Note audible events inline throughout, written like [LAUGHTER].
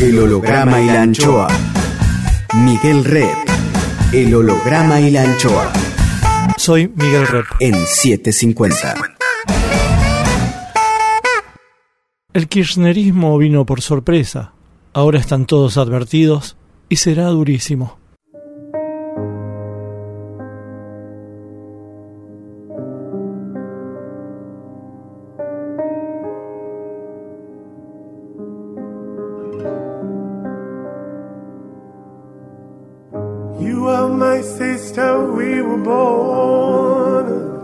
El holograma y la anchoa. Miguel Rep. El holograma y la anchoa. Soy Miguel Rep. En 750. El kirchnerismo vino por sorpresa. Ahora están todos advertidos y será durísimo.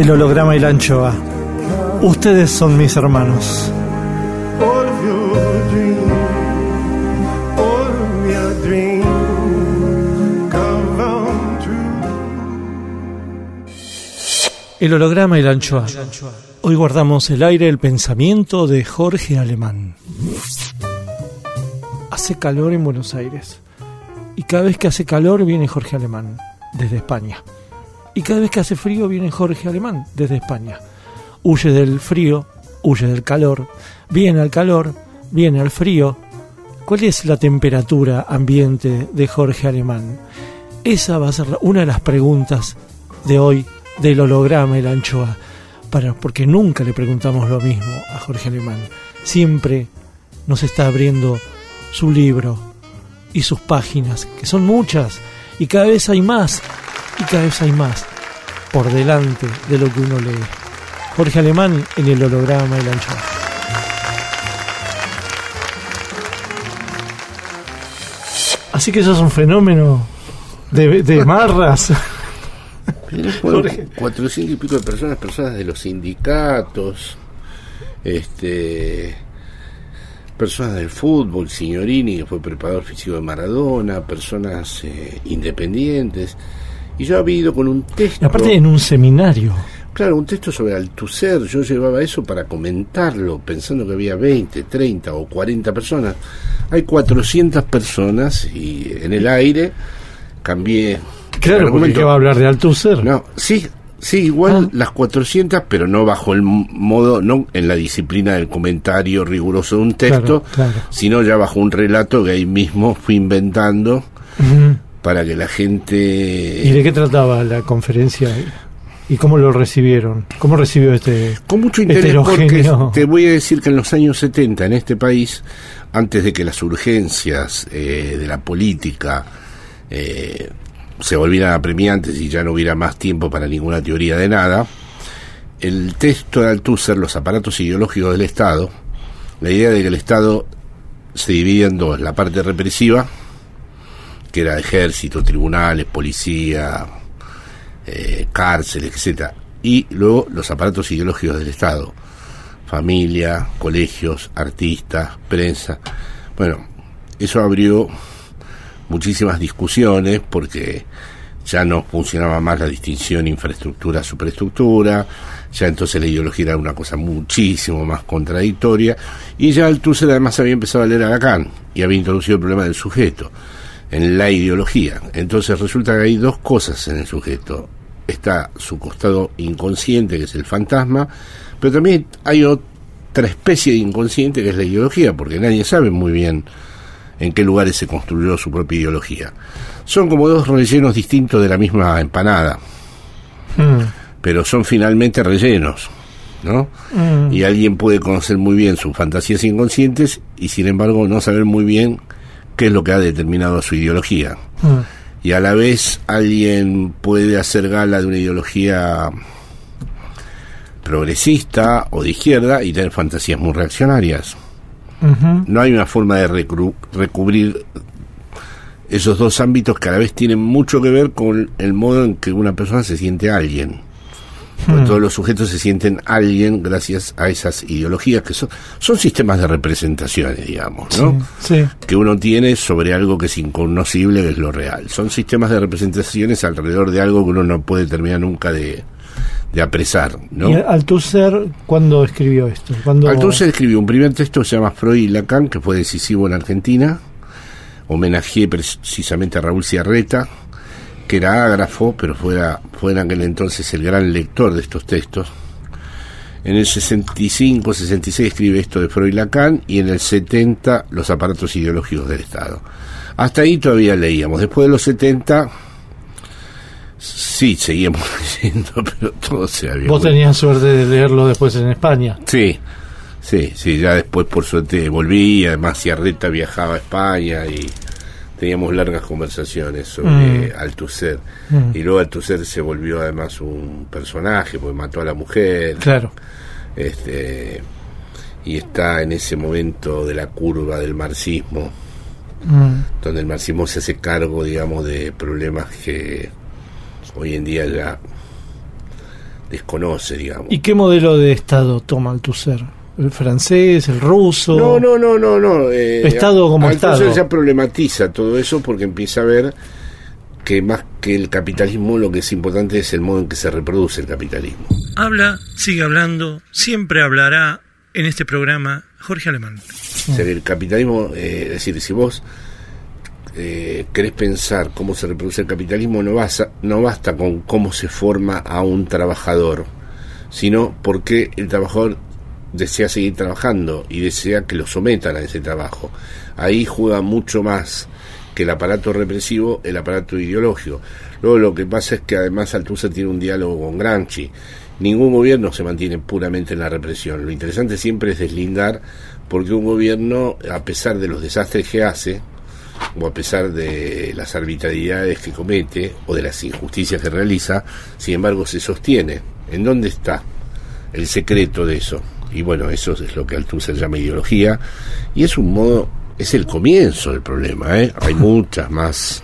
El holograma y la anchoa. Ustedes son mis hermanos. El holograma y la anchoa. Hoy guardamos el aire el pensamiento de Jorge Alemán. Hace calor en Buenos Aires. Y cada vez que hace calor viene Jorge Alemán, desde España. Y cada vez que hace frío viene Jorge Alemán, desde España. Huye del frío, huye del calor, viene al calor, viene al frío. ¿Cuál es la temperatura ambiente de Jorge Alemán? Esa va a ser una de las preguntas de hoy del holograma la anchoa, porque nunca le preguntamos lo mismo a Jorge Alemán. Siempre nos está abriendo su libro y sus páginas, que son muchas, y cada vez hay más, y cada vez hay más por delante de lo que uno lee. Jorge Alemán en el holograma la anchoa. Así que eso es un fenómeno de, de [LAUGHS] marras. 400 y pico de personas, personas de los sindicatos, este personas del fútbol, Signorini, que fue preparador físico de Maradona, personas eh, independientes. Y yo había ido con un texto. aparte en un seminario. Claro, un texto sobre Althusser. Yo llevaba eso para comentarlo, pensando que había 20, 30 o 40 personas. Hay 400 personas y en el aire cambié Claro, porque ¿qué va a hablar de Althusser? No, sí, sí, igual ah. las 400, pero no bajo el modo, no en la disciplina del comentario riguroso de un texto, sino ya bajo un relato que ahí mismo fui inventando para que la gente... ¿Y de qué trataba la conferencia? ¿Y cómo lo recibieron? ¿Cómo recibió este Con mucho interés porque te voy a decir que en los años 70 en este país, antes de que las urgencias eh, de la política eh, se volvieran apremiantes y ya no hubiera más tiempo para ninguna teoría de nada, el texto de Althusser, los aparatos ideológicos del Estado, la idea de que el Estado se divide en dos, la parte represiva, que era ejército, tribunales, policía, eh, cárcel, etcétera, y luego los aparatos ideológicos del Estado, familia, colegios, artistas, prensa. Bueno, eso abrió muchísimas discusiones porque ya no funcionaba más la distinción infraestructura-superestructura, ya entonces la ideología era una cosa muchísimo más contradictoria, y ya Althusser además había empezado a leer a Lacan y había introducido el problema del sujeto en la ideología. Entonces resulta que hay dos cosas en el sujeto. Está su costado inconsciente, que es el fantasma, pero también hay otra especie de inconsciente que es la ideología, porque nadie sabe muy bien en qué lugares se construyó su propia ideología. Son como dos rellenos distintos de la misma empanada, hmm. pero son finalmente rellenos. ¿no? Mm. Y alguien puede conocer muy bien sus fantasías inconscientes y sin embargo no saber muy bien qué es lo que ha determinado su ideología. Mm. Y a la vez alguien puede hacer gala de una ideología progresista o de izquierda y tener fantasías muy reaccionarias. No hay una forma de recubrir esos dos ámbitos que a la vez tienen mucho que ver con el modo en que una persona se siente alguien. Hmm. Todos los sujetos se sienten alguien gracias a esas ideologías que son, son sistemas de representaciones, digamos, ¿no? Que uno tiene sobre algo que es inconocible, que es lo real. Son sistemas de representaciones alrededor de algo que uno no puede terminar nunca de, de apresar. ¿no? ¿Y Althusser cuándo escribió esto? ¿Cuándo... Althusser escribió un primer texto que se llama Freud y Lacan, que fue decisivo en Argentina. Homenajeé precisamente a Raúl Ciarreta, que era ágrafo, pero fuera, fue en aquel entonces el gran lector de estos textos. En el 65, 66 escribe esto de Freud y Lacan y en el 70 los aparatos ideológicos del Estado. Hasta ahí todavía leíamos. Después de los 70 Sí, seguíamos [LAUGHS] leyendo, pero todo se había... ¿Vos tenías suerte de leerlo después en España? Sí, sí, sí, ya después por suerte volví, además Ciarreta viajaba a España y teníamos largas conversaciones sobre mm. Althusser. Mm. Y luego Althusser se volvió además un personaje, porque mató a la mujer. Claro. Este, y está en ese momento de la curva del marxismo, mm. donde el marxismo se hace cargo, digamos, de problemas que hoy en día ya desconoce, digamos. ¿Y qué modelo de Estado toma Althusser? ¿El francés, el ruso? No, no, no, no. no eh, Estado como Althusser Estado. ya problematiza todo eso porque empieza a ver que más que el capitalismo lo que es importante es el modo en que se reproduce el capitalismo. Habla, sigue hablando, siempre hablará en este programa Jorge Alemán. O sea, el capitalismo, eh, es decir, si vos eh, querés pensar cómo se reproduce el capitalismo, no, basta, no basta con cómo se forma a un trabajador, sino porque el trabajador desea seguir trabajando y desea que lo sometan a ese trabajo. Ahí juega mucho más que el aparato represivo, el aparato ideológico. Luego lo que pasa es que además Althusser tiene un diálogo con Gramsci. Ningún gobierno se mantiene puramente en la represión. Lo interesante siempre es deslindar porque un gobierno, a pesar de los desastres que hace, o a pesar de las arbitrariedades que comete o de las injusticias que realiza, sin embargo se sostiene. ¿En dónde está el secreto de eso? Y bueno, eso es lo que Althusser llama ideología, y es un modo, es el comienzo del problema, ¿eh? Hay [LAUGHS] muchas más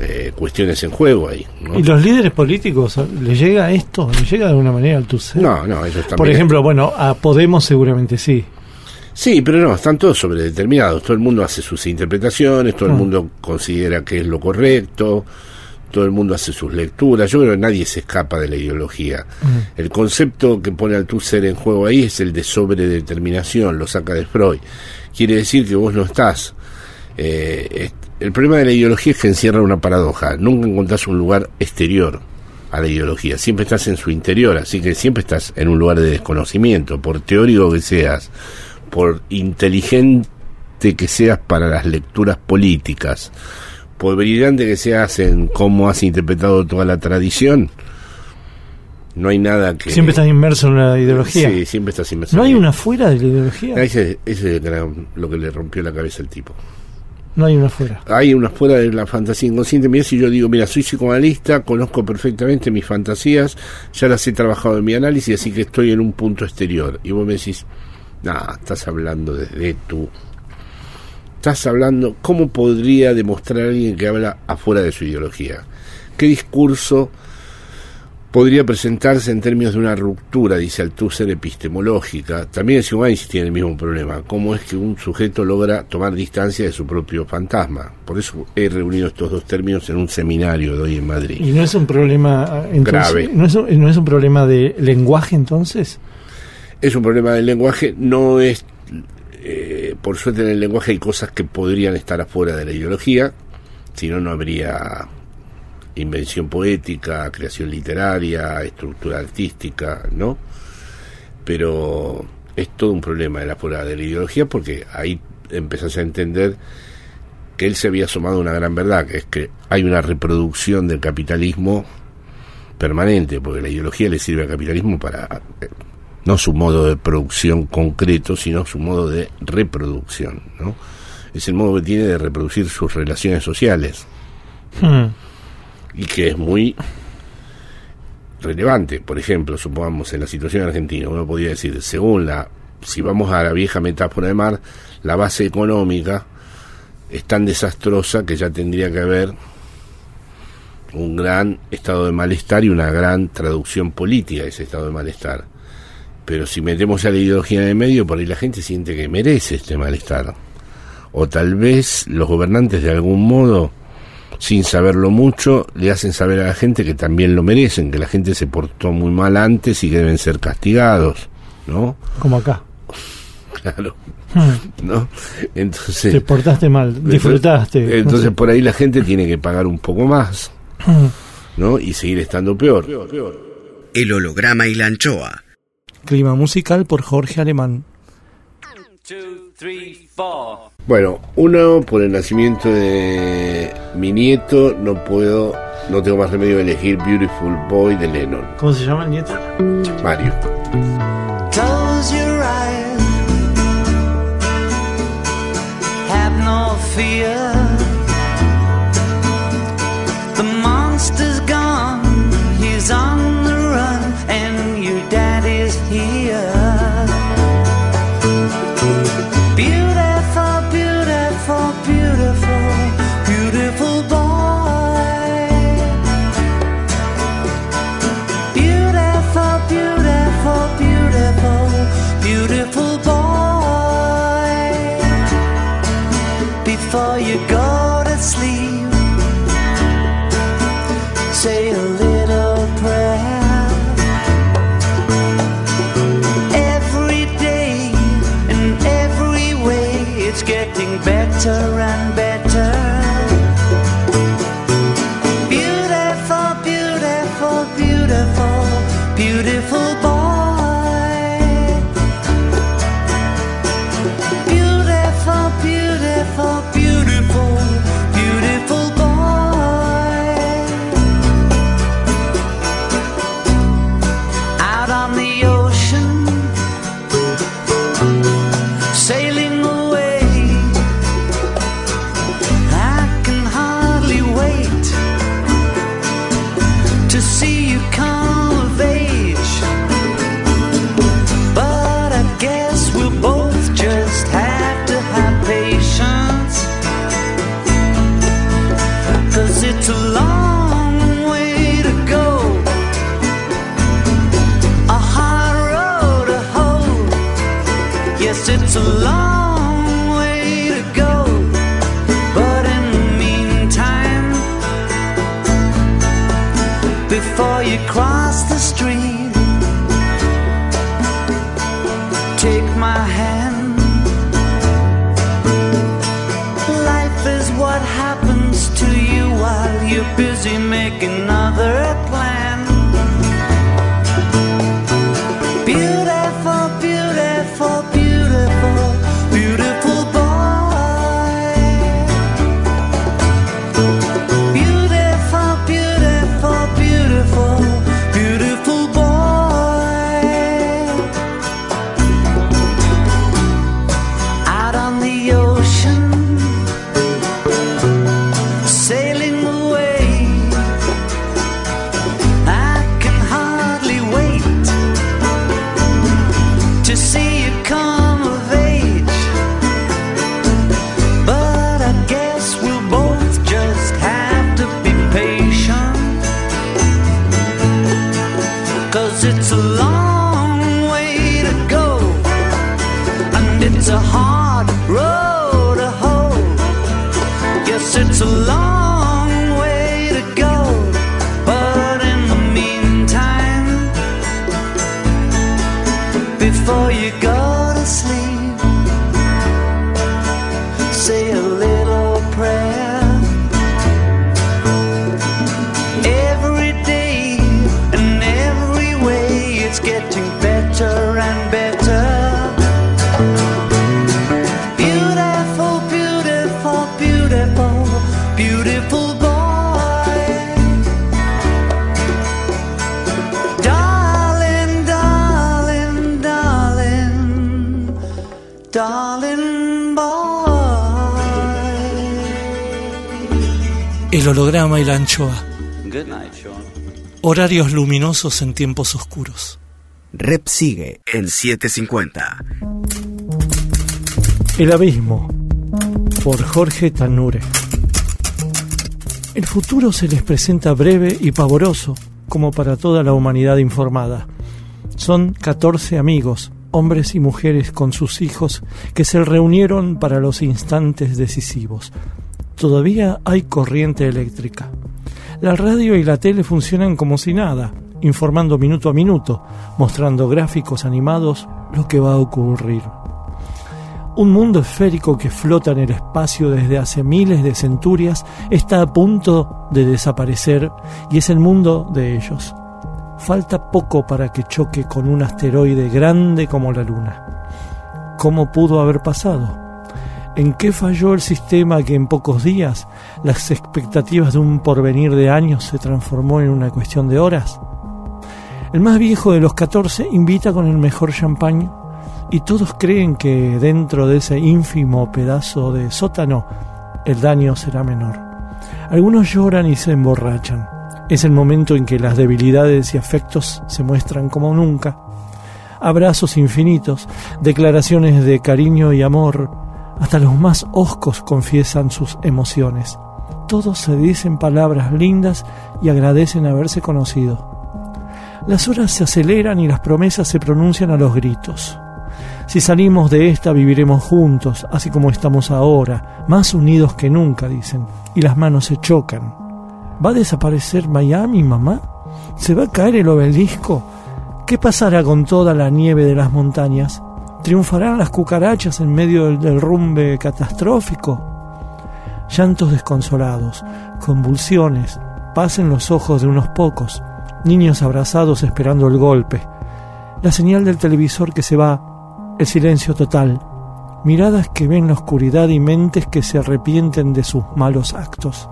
eh, cuestiones en juego ahí. ¿Y los líderes políticos, ¿le llega esto? ¿Le llega de alguna manera al Althusser? No, no, ellos también. Por ejemplo, bueno, a Podemos seguramente sí. Sí, pero no, están todos sobredeterminados. Todo el mundo hace sus interpretaciones, todo el mm. mundo considera que es lo correcto, todo el mundo hace sus lecturas. Yo creo que nadie se escapa de la ideología. Mm. El concepto que pone al ser en juego ahí es el de sobredeterminación, lo saca de Freud. Quiere decir que vos no estás. Eh, el problema de la ideología es que encierra una paradoja. Nunca encontrás un lugar exterior a la ideología. Siempre estás en su interior, así que siempre estás en un lugar de desconocimiento, por teórico que seas por inteligente que seas para las lecturas políticas, por brillante que seas en cómo has interpretado toda la tradición, no hay nada que... Siempre estás inmerso en la ideología. Sí, siempre estás inmerso. ¿No hay una fuera de la ideología? Ese, ese es lo que le rompió la cabeza al tipo. No hay una fuera. Hay una fuera de la fantasía inconsciente. Mira, si yo digo, mira, soy psicoanalista, conozco perfectamente mis fantasías, ya las he trabajado en mi análisis, así que estoy en un punto exterior. Y vos me decís, no, estás hablando desde tú. Estás hablando, ¿cómo podría demostrar alguien que habla afuera de su ideología? ¿Qué discurso podría presentarse en términos de una ruptura, dice Althusser, epistemológica? También Psicoanálisis tiene el mismo problema. ¿Cómo es que un sujeto logra tomar distancia de su propio fantasma? Por eso he reunido estos dos términos en un seminario de hoy en Madrid. ¿Y no es un problema grave? ¿no es, ¿No es un problema de lenguaje entonces? Es un problema del lenguaje, no es, eh, por suerte en el lenguaje hay cosas que podrían estar afuera de la ideología, si no, no habría invención poética, creación literaria, estructura artística, ¿no? Pero es todo un problema de la fuera de la ideología porque ahí empezás a entender que él se había asomado una gran verdad, que es que hay una reproducción del capitalismo permanente, porque la ideología le sirve al capitalismo para no su modo de producción concreto, sino su modo de reproducción, ¿no? Es el modo que tiene de reproducir sus relaciones sociales. Hmm. Y que es muy relevante. Por ejemplo, supongamos en la situación argentina, uno podría decir, según la, si vamos a la vieja metáfora de Mar, la base económica es tan desastrosa que ya tendría que haber un gran estado de malestar y una gran traducción política de ese estado de malestar pero si metemos a la ideología en el medio, por ahí la gente siente que merece este malestar. O tal vez los gobernantes de algún modo, sin saberlo mucho, le hacen saber a la gente que también lo merecen, que la gente se portó muy mal antes y que deben ser castigados, ¿no? Como acá. Claro. Hmm. ¿No? Entonces. Te portaste mal, disfrutaste. Entonces por ahí la gente tiene que pagar un poco más, hmm. ¿no? Y seguir estando peor. El holograma y la anchoa Clima musical por Jorge Alemán. Bueno, uno por el nacimiento de mi nieto no puedo, no tengo más remedio de elegir Beautiful Boy de Lennon. ¿Cómo se llama el nieto? Mario. Have no fear. surrender. El holograma y la anchoa. Horarios luminosos en tiempos oscuros. Rep sigue en 750. El abismo por Jorge Tanure. El futuro se les presenta breve y pavoroso, como para toda la humanidad informada. Son 14 amigos, hombres y mujeres con sus hijos, que se reunieron para los instantes decisivos. Todavía hay corriente eléctrica. La radio y la tele funcionan como si nada, informando minuto a minuto, mostrando gráficos animados lo que va a ocurrir. Un mundo esférico que flota en el espacio desde hace miles de centurias está a punto de desaparecer y es el mundo de ellos. Falta poco para que choque con un asteroide grande como la Luna. ¿Cómo pudo haber pasado? ¿En qué falló el sistema que en pocos días las expectativas de un porvenir de años se transformó en una cuestión de horas? El más viejo de los catorce invita con el mejor champán y todos creen que dentro de ese ínfimo pedazo de sótano el daño será menor. Algunos lloran y se emborrachan. Es el momento en que las debilidades y afectos se muestran como nunca. Abrazos infinitos, declaraciones de cariño y amor, hasta los más hoscos confiesan sus emociones. Todos se dicen palabras lindas y agradecen haberse conocido. Las horas se aceleran y las promesas se pronuncian a los gritos. Si salimos de esta viviremos juntos, así como estamos ahora, más unidos que nunca, dicen, y las manos se chocan. ¿Va a desaparecer Miami, mamá? ¿Se va a caer el obelisco? ¿Qué pasará con toda la nieve de las montañas? ¿Triunfarán las cucarachas en medio del derrumbe catastrófico? Llantos desconsolados, convulsiones, pasen los ojos de unos pocos, niños abrazados esperando el golpe, la señal del televisor que se va, el silencio total, miradas que ven la oscuridad y mentes que se arrepienten de sus malos actos.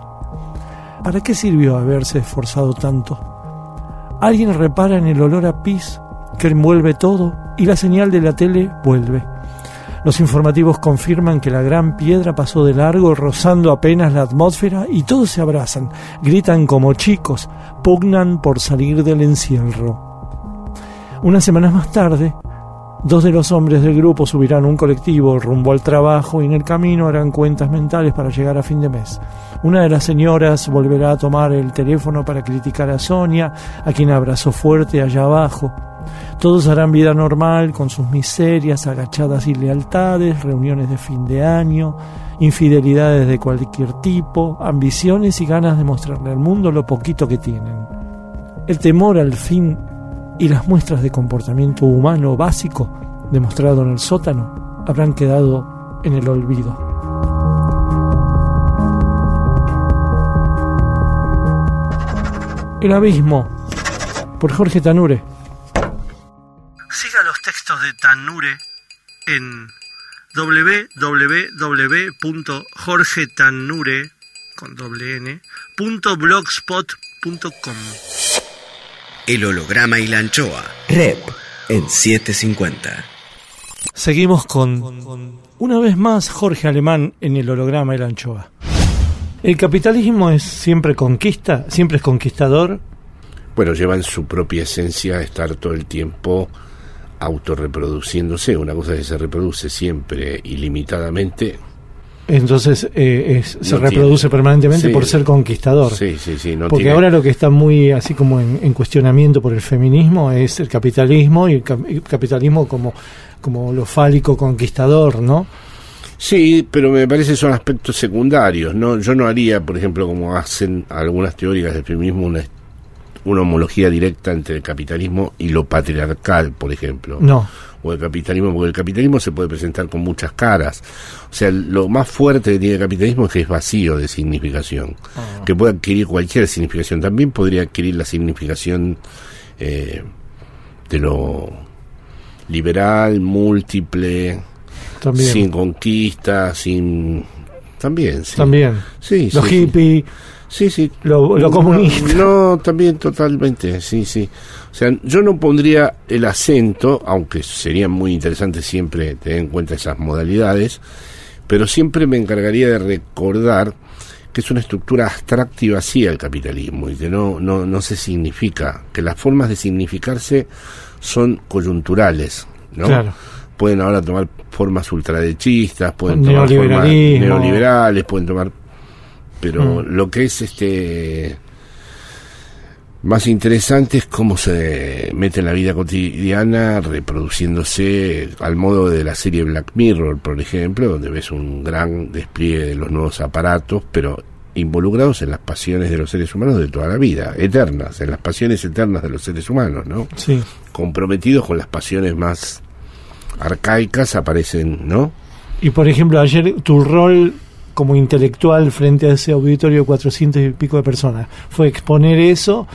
¿Para qué sirvió haberse esforzado tanto? Alguien repara en el olor a pis que envuelve todo y la señal de la tele vuelve. Los informativos confirman que la gran piedra pasó de largo, rozando apenas la atmósfera, y todos se abrazan, gritan como chicos, pugnan por salir del encierro. Unas semanas más tarde, Dos de los hombres del grupo subirán un colectivo rumbo al trabajo y en el camino harán cuentas mentales para llegar a fin de mes. Una de las señoras volverá a tomar el teléfono para criticar a Sonia, a quien abrazó fuerte allá abajo. Todos harán vida normal con sus miserias, agachadas y lealtades, reuniones de fin de año, infidelidades de cualquier tipo, ambiciones y ganas de mostrarle al mundo lo poquito que tienen. El temor al fin y las muestras de comportamiento humano básico demostrado en el sótano habrán quedado en el olvido. El abismo, por Jorge Tanure. Siga los textos de Tanure en www.jorgetanure.blogspot.com el holograma y la anchoa. Rep en 750. Seguimos con, una vez más, Jorge Alemán en el holograma y la anchoa. ¿El capitalismo es siempre conquista? ¿Siempre es conquistador? Bueno, lleva en su propia esencia estar todo el tiempo autorreproduciéndose. Una cosa que se reproduce siempre ilimitadamente entonces eh, se reproduce permanentemente por ser conquistador. Sí, sí, sí. Porque ahora lo que está muy así como en, cuestionamiento por el feminismo es el capitalismo y el, capitalismo como, como lo fálico conquistador, ¿no? Sí, pero me parece que son aspectos secundarios. ¿no? Yo no haría, por ejemplo, como hacen algunas teóricas del feminismo, una, una homología directa entre el capitalismo y lo patriarcal, por ejemplo. No o el capitalismo, porque el capitalismo se puede presentar con muchas caras. O sea, lo más fuerte que tiene el capitalismo es que es vacío de significación, ah. que puede adquirir cualquier significación. También podría adquirir la significación eh, de lo liberal, múltiple, sin conquista, sin... También, sí. También. Sí, Los hippies Sí, sí. Lo, lo comunista. No, también totalmente, sí, sí. O sea, yo no pondría el acento, aunque sería muy interesante siempre tener en cuenta esas modalidades, pero siempre me encargaría de recordar que es una estructura abstracta y vacía el capitalismo y que no, no, no se significa, que las formas de significarse son coyunturales, ¿no? Claro. Pueden ahora tomar formas ultraderechistas, pueden tomar formas neoliberales, pueden tomar pero Mm. lo que es este más interesante es cómo se mete en la vida cotidiana reproduciéndose al modo de la serie Black Mirror, por ejemplo, donde ves un gran despliegue de los nuevos aparatos, pero involucrados en las pasiones de los seres humanos de toda la vida, eternas, en las pasiones eternas de los seres humanos, ¿no? Sí. Comprometidos con las pasiones más arcaicas aparecen, ¿no? Y por ejemplo, ayer tu rol como intelectual frente a ese auditorio de 400 y pico de personas fue exponer eso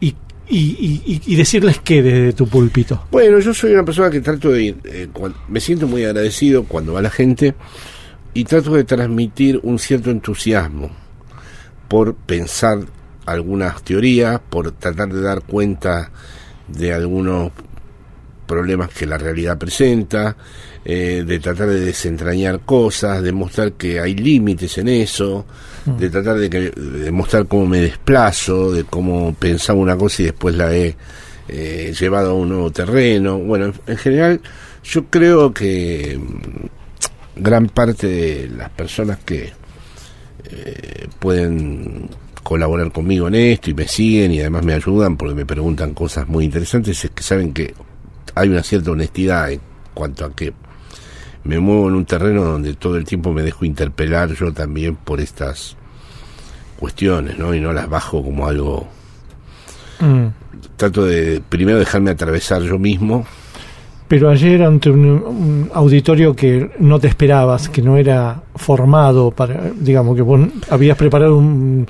y, y, y- y decirles qué desde tu púlpito. Bueno, yo soy una persona que trato de... eh, cuan- me siento muy agradecido cuando va la gente y trato de transmitir un cierto entusiasmo por pensar algunas teorías, por tratar de dar cuenta de algunos problemas que la realidad presenta, eh, de tratar de desentrañar cosas, de mostrar que hay límites en eso, de tratar de, que, de mostrar cómo me desplazo, de cómo pensaba una cosa y después la he eh, llevado a un nuevo terreno. Bueno, en, en general yo creo que mm, gran parte de las personas que eh, pueden colaborar conmigo en esto y me siguen y además me ayudan porque me preguntan cosas muy interesantes es que saben que hay una cierta honestidad en cuanto a que me muevo en un terreno donde todo el tiempo me dejo interpelar yo también por estas cuestiones, ¿no? Y no las bajo como algo Mm. trato de primero dejarme atravesar yo mismo Pero ayer ante un, un auditorio que no te esperabas, que no era formado para, digamos, que vos habías preparado un,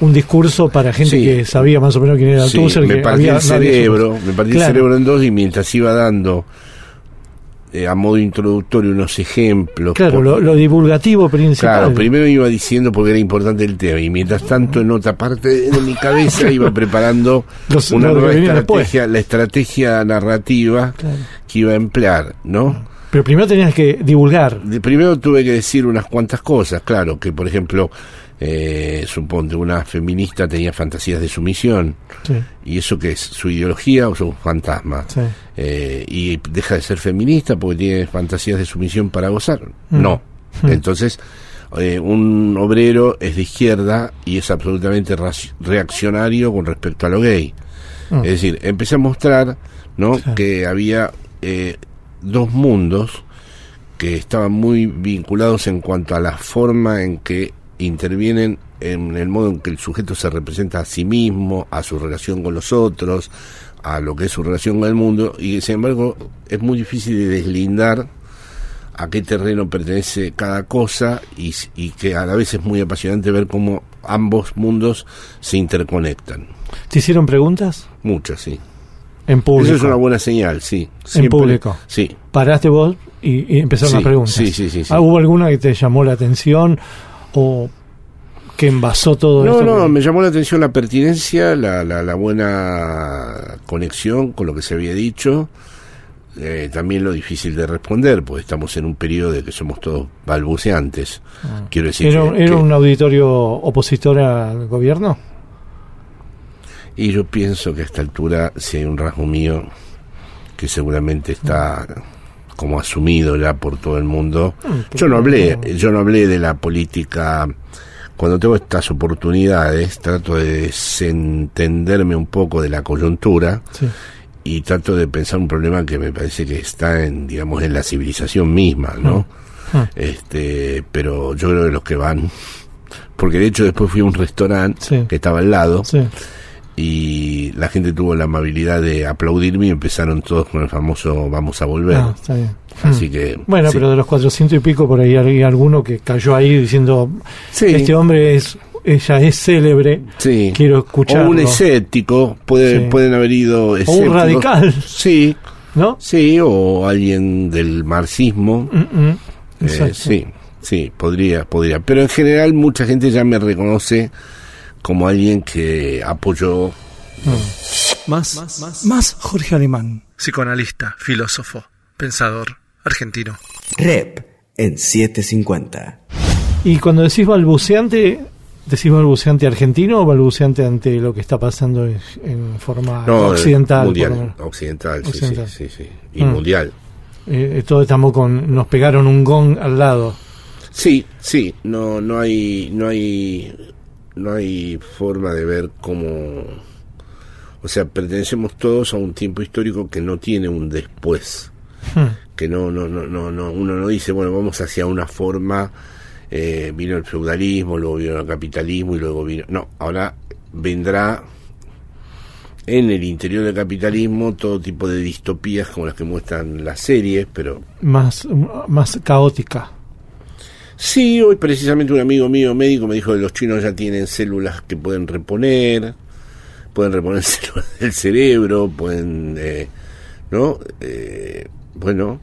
un discurso para gente Sí. que sabía más o menos quién era Sí, Tusser, me que partí había- el cerebro, me partí Claro. el cerebro en dos y mientras iba dando eh, a modo introductorio unos ejemplos. Claro, por- lo, lo divulgativo principal. Claro, primero iba diciendo porque era importante el tema y mientras tanto en otra parte de mi cabeza [LAUGHS] iba preparando Los- una nueva estrategia, la estrategia narrativa Claro. que iba a emplear, ¿no? Pero primero tenías que divulgar. De- primero tuve que decir unas cuantas cosas, claro, que por ejemplo, eh, suponte, una feminista tenía fantasías de sumisión, Sí, y eso que es su ideología o su fantasma, sí. Eh, y deja de ser feminista porque tiene fantasías de sumisión para gozar. Mm. No. Mm. Entonces, eh, un obrero es de izquierda y es absolutamente reaccionario con respecto a lo gay. Mm. Es decir, empecé a mostrar ¿no? Que había eh, dos mundos que estaban muy vinculados en cuanto a la forma en que intervienen en el modo en que el sujeto se representa a sí mismo, a su relación con los otros, a lo que es su relación con el mundo, y sin embargo es muy difícil de deslindar a qué terreno pertenece cada cosa y, que a la vez es muy apasionante ver cómo ambos mundos se interconectan. ¿Te hicieron preguntas? Muchas, sí. En público. Eso es una buena señal, sí. Siempre- público. Sí. Paraste vos y, y empezaron Sí, las preguntas. sí, sí, sí, sí. Ah, ¿Hubo alguna que te llamó la atención o que envasó todo No, esto? no, me llamó la atención la pertinencia, la, la, la buena conexión con lo que se había dicho. Eh, también lo difícil de responder, porque estamos en un periodo de que somos todos balbuceantes. Quiero decir, ¿Era, que- era un auditorio opositor al gobierno? y yo pienso que a esta altura, si hay un rasgo mío que seguramente está como asumido ya por todo el mundo, yo no hablé, yo no hablé de la política. Cuando tengo estas oportunidades, trato de desentenderme un poco de la coyuntura Sí. y trato de pensar un problema que me parece que está en, digamos, en la civilización misma, ¿no? Ah. Este, pero yo creo que los que van, porque de hecho después fui a un restaurante Sí. que estaba al lado Sí. Y la gente tuvo la amabilidad de aplaudirme y empezaron todos con el famoso vamos a volver. Ah, está bien. Así Mm. que Bueno, sí. pero de los 400 y pico, por ahí hay alguno que cayó ahí diciendo: Sí. Este hombre es ella es célebre, Sí. quiero escucharlo. O un escéptico, puede, pueden haber ido O un escépticos. radical, Sí, ¿no? sí, o alguien del marxismo. Mm, mm. Eh, sí, sí, podría, podría. Pero en general mucha gente ya me reconoce como alguien que apoyó... Mm. Más, más, más Jorge Alemán. Psicoanalista, filósofo, pensador, argentino. Rep en 750. Y cuando decís balbuceante, ¿decís balbuceante argentino o balbuceante ante lo que está pasando en, forma occidental? Mundial, occidental, Sí, sí, sí, Y mm. mundial. Eh, todo estamos con, nos pegaron un gong al lado. Sí, sí, no, no hay, no hay, no hay forma de ver cómo, o sea, pertenecemos todos a un tiempo histórico que no tiene un después, hmm. que no, no, no, no, no, uno no dice, bueno, vamos hacia una forma, eh, vino el feudalismo, luego vino el capitalismo y luego vino, no, ahora vendrá en el interior del capitalismo todo tipo de distopías como las que muestran las series, pero... Más, más caótica. Sí, hoy precisamente un amigo mío médico me dijo que los chinos ya tienen células que pueden reponer, pueden reponer [LAUGHS] células del cerebro, pueden, eh, ¿no? Eh, bueno,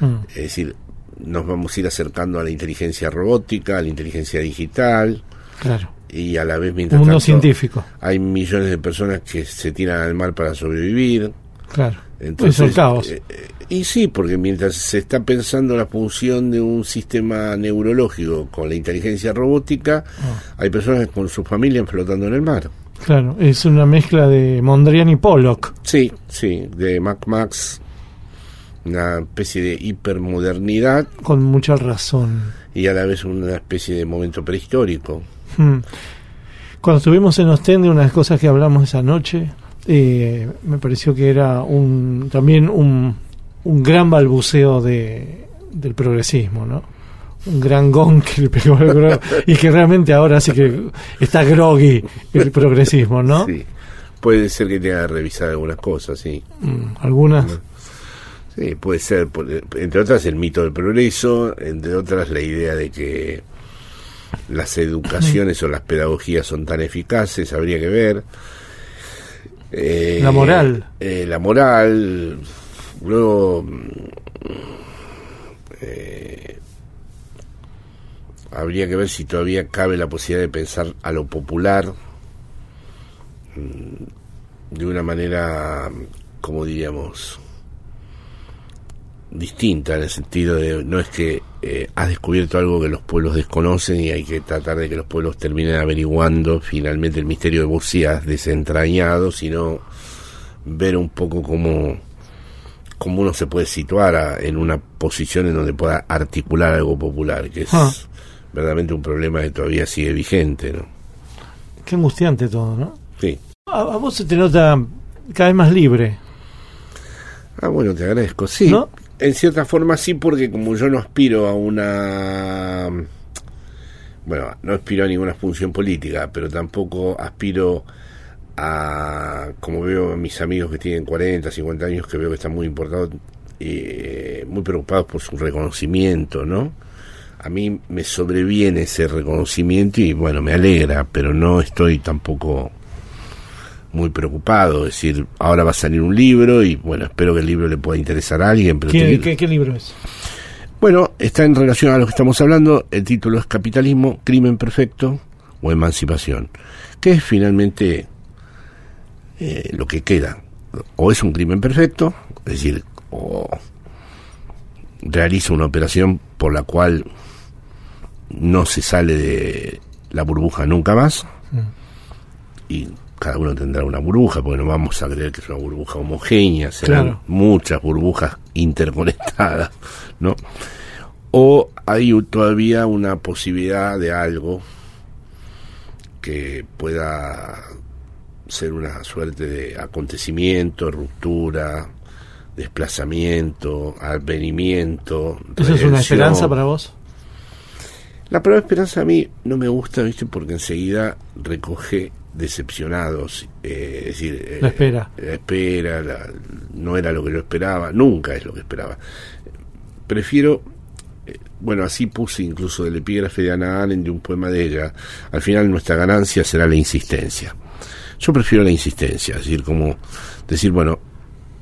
mm. es decir, nos vamos a ir acercando a la inteligencia robótica, a la inteligencia digital. Claro y a la vez mientras mundo científico. hay millones de personas que se tiran al mar para sobrevivir. Claro. Entonces, es caos. Eh, eh, y sí, porque mientras se está pensando la función de un sistema neurológico con la inteligencia robótica, ah. hay personas con su familia flotando en el mar. Claro, es una mezcla de Mondrian y Pollock. Sí, sí, de Mac Max, una especie de hipermodernidad. Con mucha razón. Y a la vez una especie de momento prehistórico. Hmm. Cuando estuvimos en Ostende, una de las cosas que hablamos esa noche, eh, me pareció que era un también un, un gran balbuceo de, del progresismo, ¿no? Un gran gong que le pegó y que realmente ahora sí que está groggy el progresismo, ¿no? Sí, puede ser que tenga que revisar algunas cosas, sí. Mm, ¿Algunas? Sí, puede ser, entre otras el mito del progreso, entre otras la idea de que las educaciones o las pedagogías son tan eficaces, habría que ver. Eh, la moral. Eh, la moral. Luego. Eh, habría que ver si todavía cabe la posibilidad de pensar a lo popular mm, de una manera, como diríamos, distinta en el sentido de no es que eh, has descubierto algo que los pueblos desconocen y hay que tratar de que los pueblos terminen averiguando finalmente el misterio de vos has desentrañado, sino ver un poco cómo, cómo uno se puede situar en una posición en donde pueda articular algo popular, que es ah. verdaderamente un problema que todavía sigue vigente. ¿no? Qué angustiante todo, ¿no? Sí. A, a vos se te nota cada vez más libre. Ah, bueno, te agradezco. Sí, ¿No? en cierta forma sí, porque como yo no aspiro a una... Bueno, no aspiro a ninguna función política, pero tampoco aspiro a, como veo a mis amigos que tienen 40, 50 años, que veo que están muy importados, eh, muy preocupados por su reconocimiento, ¿no? A mí me sobreviene ese reconocimiento y bueno, me alegra, pero no estoy tampoco muy preocupado, es decir, ahora va a salir un libro y bueno, espero que el libro le pueda interesar a alguien. Pero ¿Qué, libro es? Bueno, está en relación a lo que estamos hablando, el título es Capitalismo, Crimen Perfecto o Emancipación, que es finalmente eh, lo que queda. O es un crimen perfecto, es decir, o realiza una operación por la cual no se sale de la burbuja nunca más, y cada uno tendrá una burbuja, porque no vamos a creer que es una burbuja homogénea, serán muchas burbujas interconectadas, ¿no? O hay todavía una posibilidad de algo que pueda ser una suerte de acontecimiento, ruptura, desplazamiento, advenimiento. ¿Eso es una esperanza para vos? La palabra esperanza a mí no me gusta, ¿viste? Porque enseguida recoge decepcionados, eh, es decir, eh, la espera, la espera no era lo que yo esperaba, nunca es lo que esperaba. Prefiero, eh, bueno, así puse incluso del epígrafe de Ana Allen de un poema de ella, al final nuestra ganancia será la insistencia. Yo prefiero la insistencia, es decir, como decir, bueno,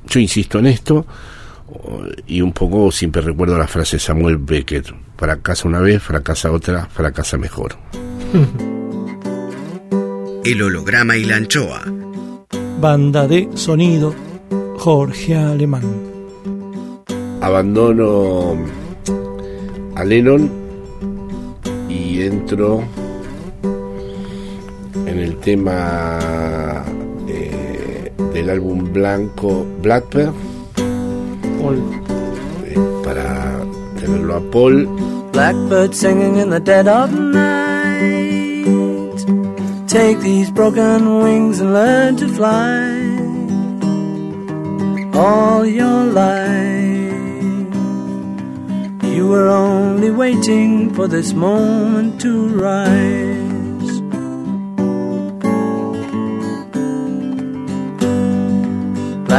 yo insisto en esto, y un poco siempre recuerdo la frase de Samuel Beckett, fracasa una vez, fracasa otra, fracasa mejor. [LAUGHS] El holograma y la anchoa. Banda de sonido, Jorge Alemán. Abandono a Lennon y entro en el tema eh, del álbum blanco Blackbird. Eh, para tenerlo a Paul. Blackbird singing in the dead of night. Take these broken wings and learn to fly all your life. You were only waiting for this moment to rise.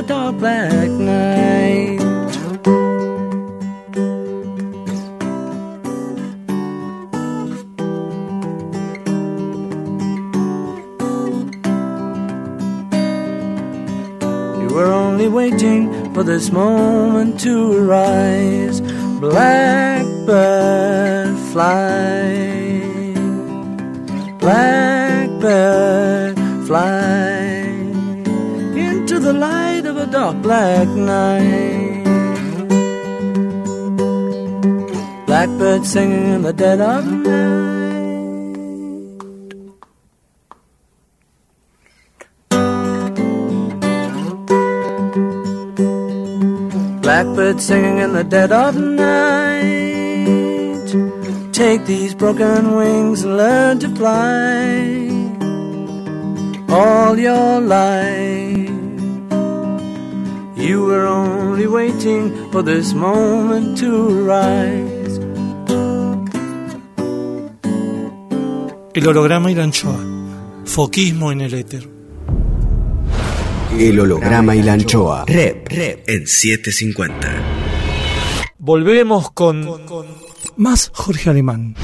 a dark black night. You were only waiting for this moment to arise. Blackbird fly, blackbird fly into the light a dark black night. Blackbird singing in the dead of night. blackbird singing in the dead of night. Take these broken wings and learn to fly all your life. You were only waiting for this moment to rise. El holograma y la anchoa. Foquismo en el éter. El holograma y la anchoa. Rep, rep. En 750. Volvemos con, más Jorge Alemán.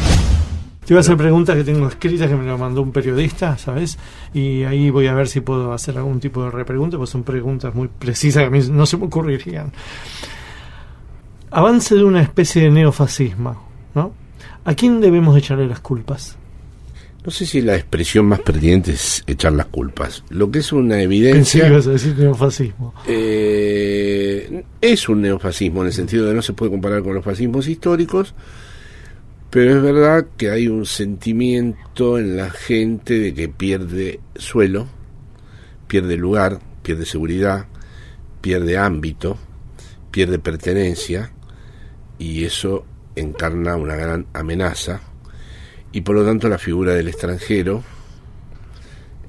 Te voy a hacer preguntas que tengo escritas que me lo mandó un periodista, ¿sabes? Y ahí voy a ver si puedo hacer algún tipo de repregunta, pues son preguntas muy precisas que a mí no se me ocurrirían. Avance de una especie de neofascismo, ¿no? ¿A quién debemos echarle las culpas? No sé si la expresión más pertinente es echar las culpas. Lo que es una evidencia. Pensé ibas a decir neofascismo. Eh, es un neofascismo en el sentido de no se puede comparar con los fascismos históricos, pero es verdad que hay un sentimiento en la gente de que pierde suelo, pierde lugar, pierde seguridad, pierde ámbito, pierde pertenencia, y eso encarna una gran amenaza y por lo tanto la figura del extranjero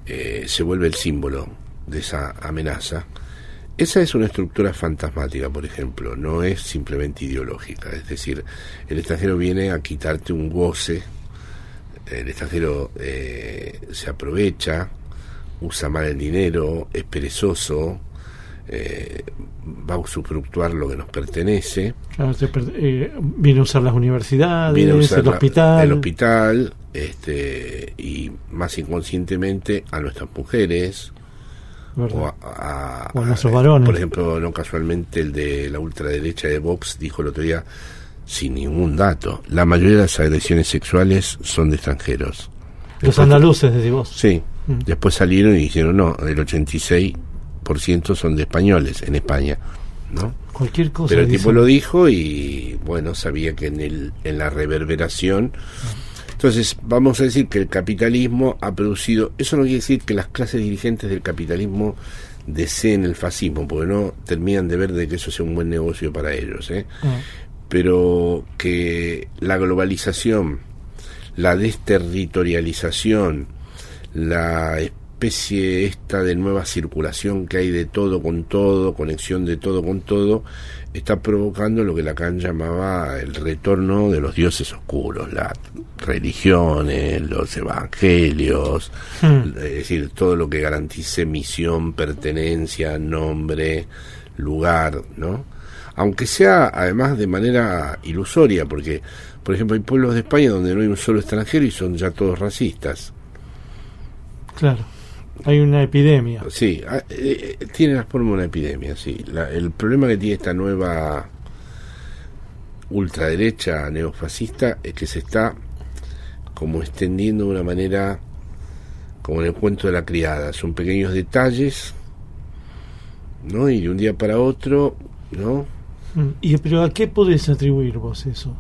eh, se vuelve el símbolo de esa amenaza. Esa es una estructura fantasmática, por ejemplo, no es simplemente ideológica, es decir, el extranjero viene a quitarte un goce, el extranjero eh, se aprovecha, usa mal el dinero, es perezoso, eh, va a usufructuar lo que nos pertenece. Eh, viene a usar las universidades, el hospital. el hospital, este, y más inconscientemente a nuestras mujeres. O a, nuestros varones. Por ejemplo, no casualmente el de la ultraderecha de Vox dijo el otro día, sin ningún dato, la mayoría de las agresiones sexuales son de extranjeros. Los andaluces, decís vos. Sí. Mm. Después salieron y dijeron, no, el 86 son de españoles en España, ¿no? Cualquier cosa. Pero el tipo lo dijo y bueno, sabía que en, el, en la reverberación... Entonces, vamos a decir que el capitalismo ha producido... Eso no quiere decir que las clases dirigentes del capitalismo deseen el fascismo, porque no terminan de ver de que eso sea un buen negocio para ellos. ¿eh? Ah. Pero que la globalización, la desterritorialización, la especie esta de nueva circulación que hay de todo con todo, conexión de todo con todo, está provocando lo que Lacan llamaba el retorno de los dioses oscuros, las religiones, los evangelios, hmm. es decir, todo lo que garantice misión, pertenencia, nombre, lugar, ¿no? Aunque sea además de manera ilusoria, porque, por ejemplo, hay pueblos de España donde no hay un solo extranjero y son ya todos racistas. Claro. Hay una epidemia. Sí, ah, eh, eh, tiene la forma de una epidemia, sí. el problema que tiene esta nueva ultraderecha neofascista es que se está como extendiendo de una manera como en el cuento de la criada. Son pequeños detalles, ¿no? Y de un día para otro, ¿no? Mm, ¿Y pero a qué podés atribuir vos eso?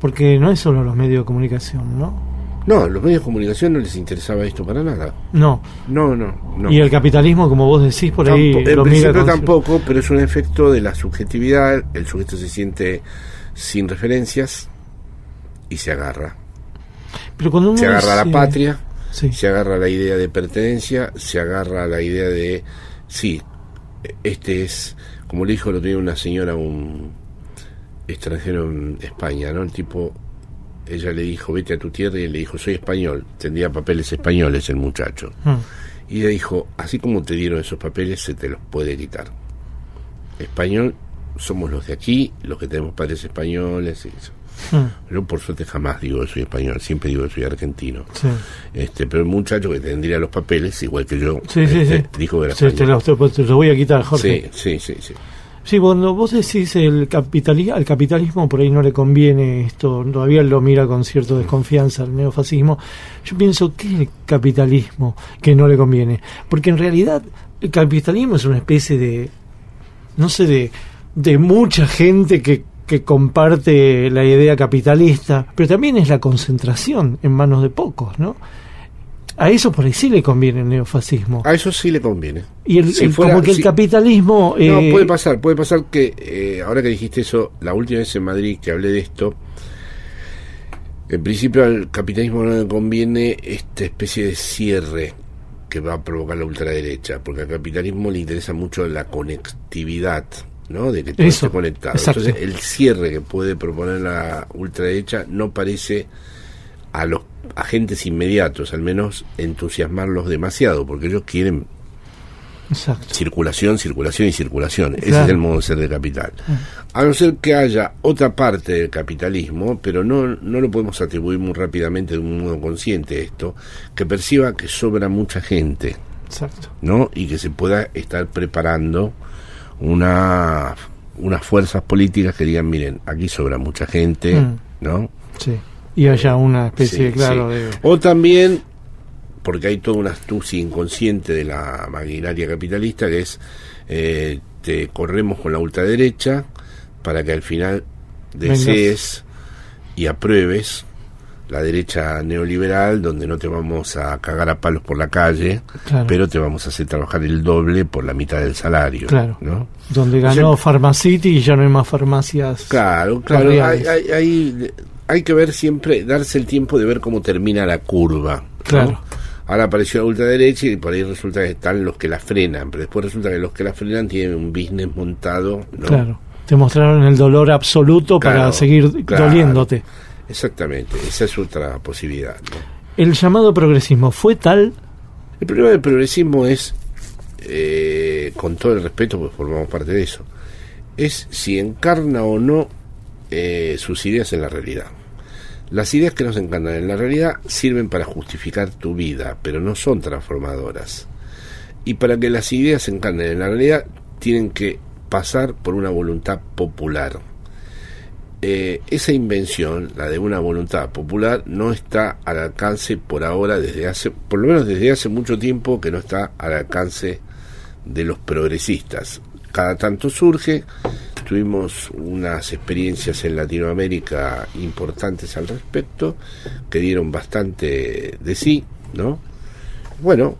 Porque no es solo los medios de comunicación, ¿no? No, a los medios de comunicación no les interesaba esto para nada. No. No, no, Y el capitalismo, como vos decís, por ahí. en principio tampoco, pero es un efecto de la subjetividad. El sujeto se siente sin referencias y se agarra. Pero cuando uno se agarra a la patria, se agarra a la idea de pertenencia, se agarra a la idea de. Sí, este es. Como le dijo lo tenía una señora, un extranjero en España, ¿no? El tipo ella le dijo, vete a tu tierra, y él le dijo, soy español, tendría papeles españoles el muchacho. Hmm. Y ella dijo, así como te dieron esos papeles, se te los puede quitar. Español somos los de aquí, los que tenemos padres españoles. Y eso. Hmm. Yo por suerte jamás digo que soy español, siempre digo que soy argentino. Este, pero el muchacho que tendría los papeles, igual que yo, este, dijo que era español. Te los, voy a quitar, Jorge. Sí, sí, sí. sí. Sí, cuando vos decís el capitalismo, al capitalismo por ahí no le conviene esto, todavía lo mira con cierta desconfianza al neofascismo, yo pienso que es el capitalismo que no le conviene, porque en realidad el capitalismo es una especie de, no sé, de, de mucha gente que, que comparte la idea capitalista, pero también es la concentración en manos de pocos, ¿no? A eso por ahí sí le conviene el neofascismo. A eso sí le conviene. Y el, como que el capitalismo... no, eh, puede pasar, puede pasar que, eh, ahora que dijiste eso, la última vez en Madrid que hablé de esto, en principio al capitalismo no le conviene esta especie de cierre que va a provocar la ultraderecha, porque al capitalismo le interesa mucho la conectividad, ¿no? De que todo esté conectado. Entonces, el cierre que puede proponer la ultraderecha no parece a los agentes inmediatos, al menos entusiasmarlos demasiado, porque ellos quieren circulación, circulación y circulación. Ese es el modo de ser de capital. A no ser que haya otra parte del capitalismo, pero no, no lo podemos atribuir muy rápidamente de un modo consciente esto, que perciba que sobra mucha gente. ¿No? Y que se pueda estar preparando una unas fuerzas políticas que digan, miren, aquí sobra mucha gente, mm. ¿no? Sí y haya una especie, claro, de... O también, porque hay toda una astucia inconsciente de la maquinaria capitalista, que es, eh, te corremos con la ultraderecha para que al final desees y apruebes la derecha neoliberal, donde no te vamos a cagar a palos por la calle, pero te vamos a hacer trabajar el doble por la mitad del salario. Claro. ¿no? Donde ganó Pharmacity y ya no hay más farmacias. Claro, claro. hay, hay que ver siempre, darse el tiempo de ver cómo termina la curva. Claro. Ahora apareció la ultraderecha y por ahí resulta que están los que la frenan, pero después resulta que los que la frenan tienen un business montado. Claro. Te mostraron el dolor absoluto para seguir doliéndote. Exactamente, esa es otra posibilidad. ¿El llamado progresismo fue tal? El problema del progresismo es, eh, con todo el respeto, pues formamos parte de eso, es si encarna o no eh, sus ideas en la realidad. Las ideas que nos encantan en la realidad sirven para justificar tu vida, pero no son transformadoras. Y para que las ideas se encarnen en la realidad, tienen que pasar por una voluntad popular. Eh, esa invención, la de una voluntad popular, no está al alcance por ahora, desde hace, por lo menos desde hace mucho tiempo, que no está al alcance de los progresistas. Cada tanto surge, tuvimos unas experiencias en Latinoamérica importantes al respecto, que dieron bastante de sí, ¿no? Bueno,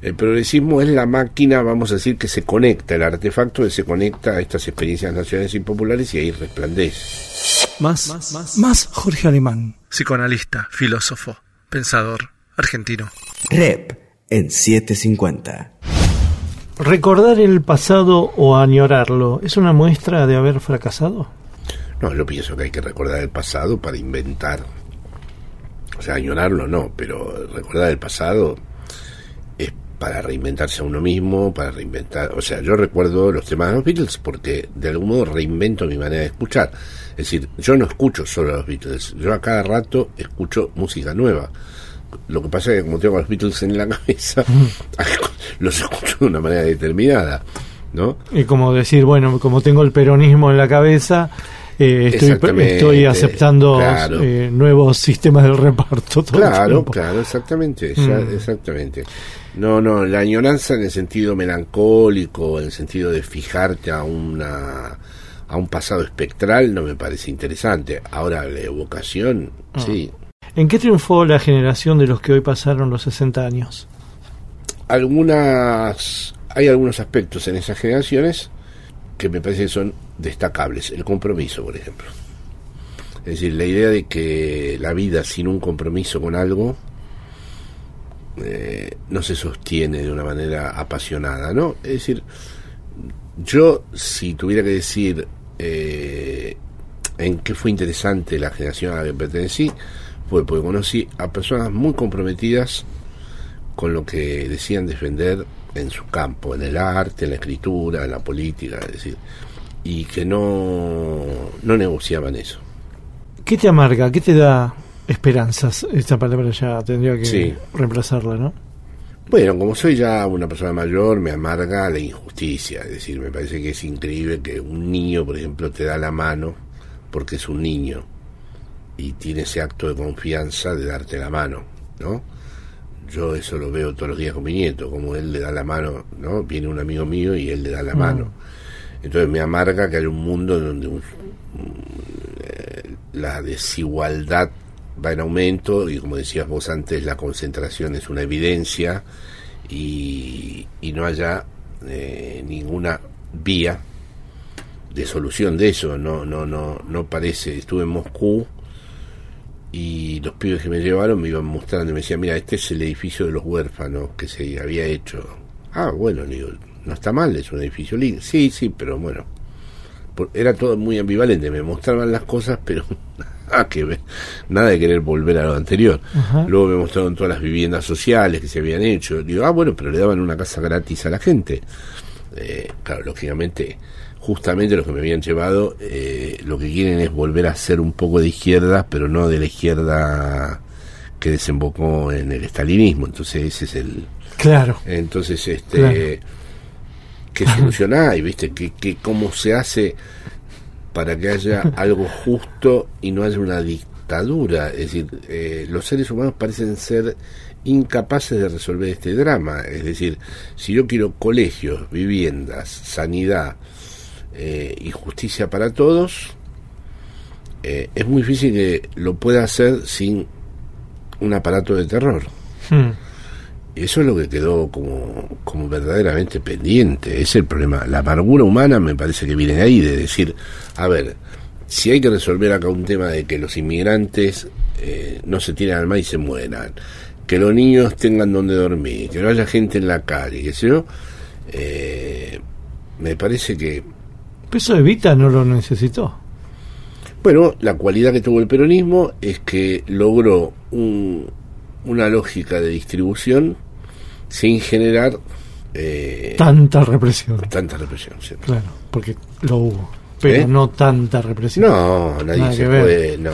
el progresismo es la máquina, vamos a decir, que se conecta, el artefacto que se conecta a estas experiencias nacionales y populares y ahí resplandece. Más, más, más, más Jorge Alemán, psicoanalista, filósofo, pensador, argentino. Rep en 750. ¿Recordar el pasado o añorarlo es una muestra de haber fracasado? No, yo pienso que hay que recordar el pasado para inventar. O sea, añorarlo no, pero recordar el pasado es para reinventarse a uno mismo, para reinventar. O sea, yo recuerdo los temas de los Beatles porque de algún modo reinvento mi manera de escuchar. Es decir, yo no escucho solo los Beatles, yo a cada rato escucho música nueva. Lo que pasa es que como tengo a los Beatles en la cabeza, [LAUGHS] [LAUGHS] los escucho de una manera determinada. ¿no? Y como decir, bueno, como tengo el peronismo en la cabeza, eh, estoy, estoy aceptando eh, nuevos sistemas de reparto. Todo claro, claro, exactamente, mm. exactamente. No, no, la añoranza en el sentido melancólico, en el sentido de fijarte a una a un pasado espectral no me parece interesante. Ahora la evocación, ah. sí. ¿En qué triunfó la generación de los que hoy pasaron los 60 años? Algunas hay algunos aspectos en esas generaciones que me parece que son destacables. El compromiso, por ejemplo. Es decir, la idea de que la vida sin un compromiso con algo eh, no se sostiene de una manera apasionada, ¿no? Es decir, yo si tuviera que decir eh, en qué fue interesante la generación a la que pertenecí, fue porque conocí a personas muy comprometidas con lo que decían defender en su campo, en el arte, en la escritura, en la política, es decir, y que no, no negociaban eso. ¿Qué te amarga? ¿Qué te da esperanzas? Esta palabra ya tendría que reemplazarla, ¿no? Bueno, como soy ya una persona mayor, me amarga la injusticia. Es decir, me parece que es increíble que un niño, por ejemplo, te da la mano porque es un niño y tiene ese acto de confianza de darte la mano, ¿no? Yo eso lo veo todos los días con mi nieto, como él le da la mano, ¿no? Viene un amigo mío y él le da la mano. Mm. Entonces me amarga que haya un mundo donde eh, la desigualdad va en aumento y como decías vos antes, la concentración es una evidencia y, no haya eh, ninguna vía de solución de eso. No, no, no, no parece. Estuve en Moscú y los pibes que me llevaron me iban mostrando y me decían, mira, este es el edificio de los huérfanos que se había hecho. Ah, bueno, digo, no está mal, es un edificio lindo. Sí, sí, pero bueno, era todo muy ambivalente, me mostraban las cosas, [LAUGHS] pero ah, que nada de querer volver a lo anterior. Luego me mostraron todas las viviendas sociales que se habían hecho. Digo, ah, bueno, pero le daban una casa gratis a la gente. Eh, claro, lógicamente justamente los que me habían llevado eh, lo que quieren es volver a ser un poco de izquierda, pero no de la izquierda que desembocó en el estalinismo. Entonces ese es el... Claro. Entonces, este... ¿Qué solución hay? ¿Viste? ¿Qué, qué, ¿Cómo se hace para que haya [LAUGHS] algo justo y no haya una dictadura? Es decir, eh, los seres humanos parecen ser incapaces de resolver este drama. Es decir, si yo quiero colegios, viviendas, sanidad, eh, y justicia para todos, eh, es muy difícil que lo pueda hacer sin un aparato de terror. Hmm. Eso es lo que quedó como, como verdaderamente pendiente. Es el problema. La amargura humana me parece que viene de ahí, de decir, a ver, si hay que resolver acá un tema de que los inmigrantes eh, no se tiren al mar y se mueran, que los niños tengan donde dormir, que no haya gente en la calle, que sé yo, me parece que eso Evita no lo necesitó. Bueno, la cualidad que tuvo el peronismo es que logró una lógica de distribución sin generar eh, tanta represión. Tanta represión, Claro, porque lo hubo, pero ¿Eh? no tanta represión. No, nadie se puede, no,